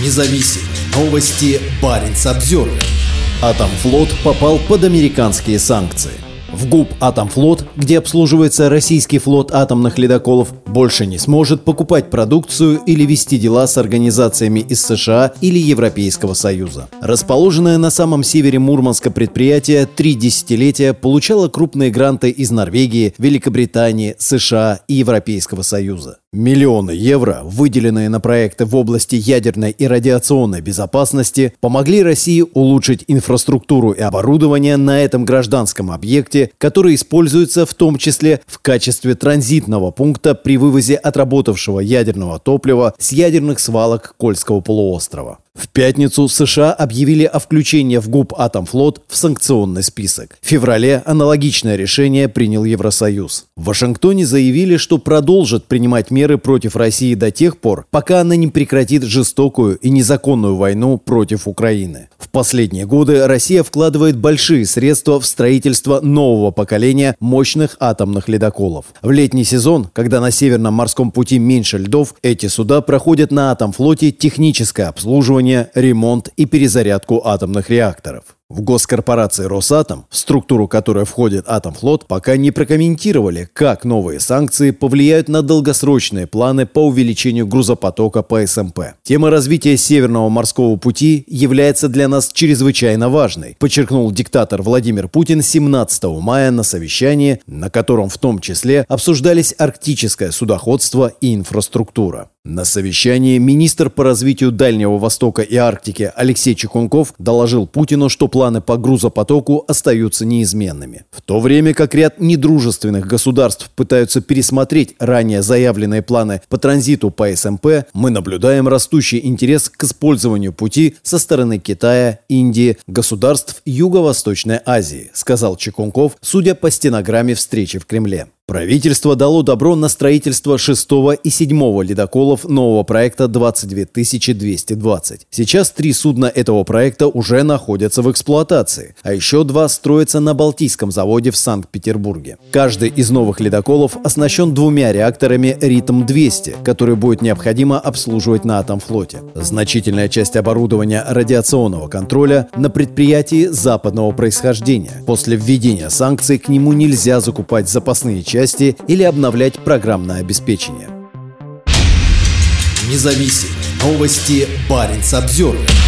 Независимые новости. Барин обзервер Атомфлот попал под американские санкции. В ГУП «Атомфлот», где обслуживается российский флот атомных ледоколов, больше не сможет покупать продукцию или вести дела с организациями из США или Европейского Союза. Расположенное на самом севере Мурманска предприятие три десятилетия получало крупные гранты из Норвегии, Великобритании, США и Европейского Союза. Миллионы евро, выделенные на проекты в области ядерной и радиационной безопасности, помогли России улучшить инфраструктуру и оборудование на этом гражданском объекте, который используется в том числе в качестве транзитного пункта при вывозе отработавшего ядерного топлива с ядерных свалок Кольского полуострова. В пятницу США объявили о включении в ГУП «Атомфлот» в санкционный список. В феврале аналогичное решение принял Евросоюз. В Вашингтоне заявили, что продолжат принимать меры против России до тех пор, пока она не прекратит жестокую и незаконную войну против Украины. В последние годы Россия вкладывает большие средства в строительство нового поколения мощных атомных ледоколов. В летний сезон, когда на Северном морском пути меньше льдов, эти суда проходят на Атомфлоте техническое обслуживание оборудование, ремонт и перезарядку атомных реакторов. В госкорпорации «Росатом», в структуру которой входит «Атомфлот», пока не прокомментировали, как новые санкции повлияют на долгосрочные планы по увеличению грузопотока по СМП. Тема развития Северного морского пути является для нас чрезвычайно важной, подчеркнул диктатор Владимир Путин 17 мая на совещании, на котором в том числе обсуждались арктическое судоходство и инфраструктура. На совещании министр по развитию Дальнего Востока и Арктики Алексей Чекунков доложил Путину, что планы по грузопотоку остаются неизменными. В то время как ряд недружественных государств пытаются пересмотреть ранее заявленные планы по транзиту по СМП, мы наблюдаем растущий интерес к использованию пути со стороны Китая, Индии, государств Юго-Восточной Азии, сказал Чекунков, судя по стенограмме встречи в Кремле. Правительство дало добро на строительство шестого и седьмого ледоколов нового проекта 22220. Сейчас три судна этого проекта уже находятся в эксплуатации, а еще два строятся на Балтийском заводе в Санкт-Петербурге. Каждый из новых ледоколов оснащен двумя реакторами «Ритм-200», которые будет необходимо обслуживать на Атомфлоте. Значительная часть оборудования радиационного контроля на предприятии западного происхождения. После введения санкций к нему нельзя закупать запасные части части или обновлять программное обеспечение. Независимые новости. Барин обзервер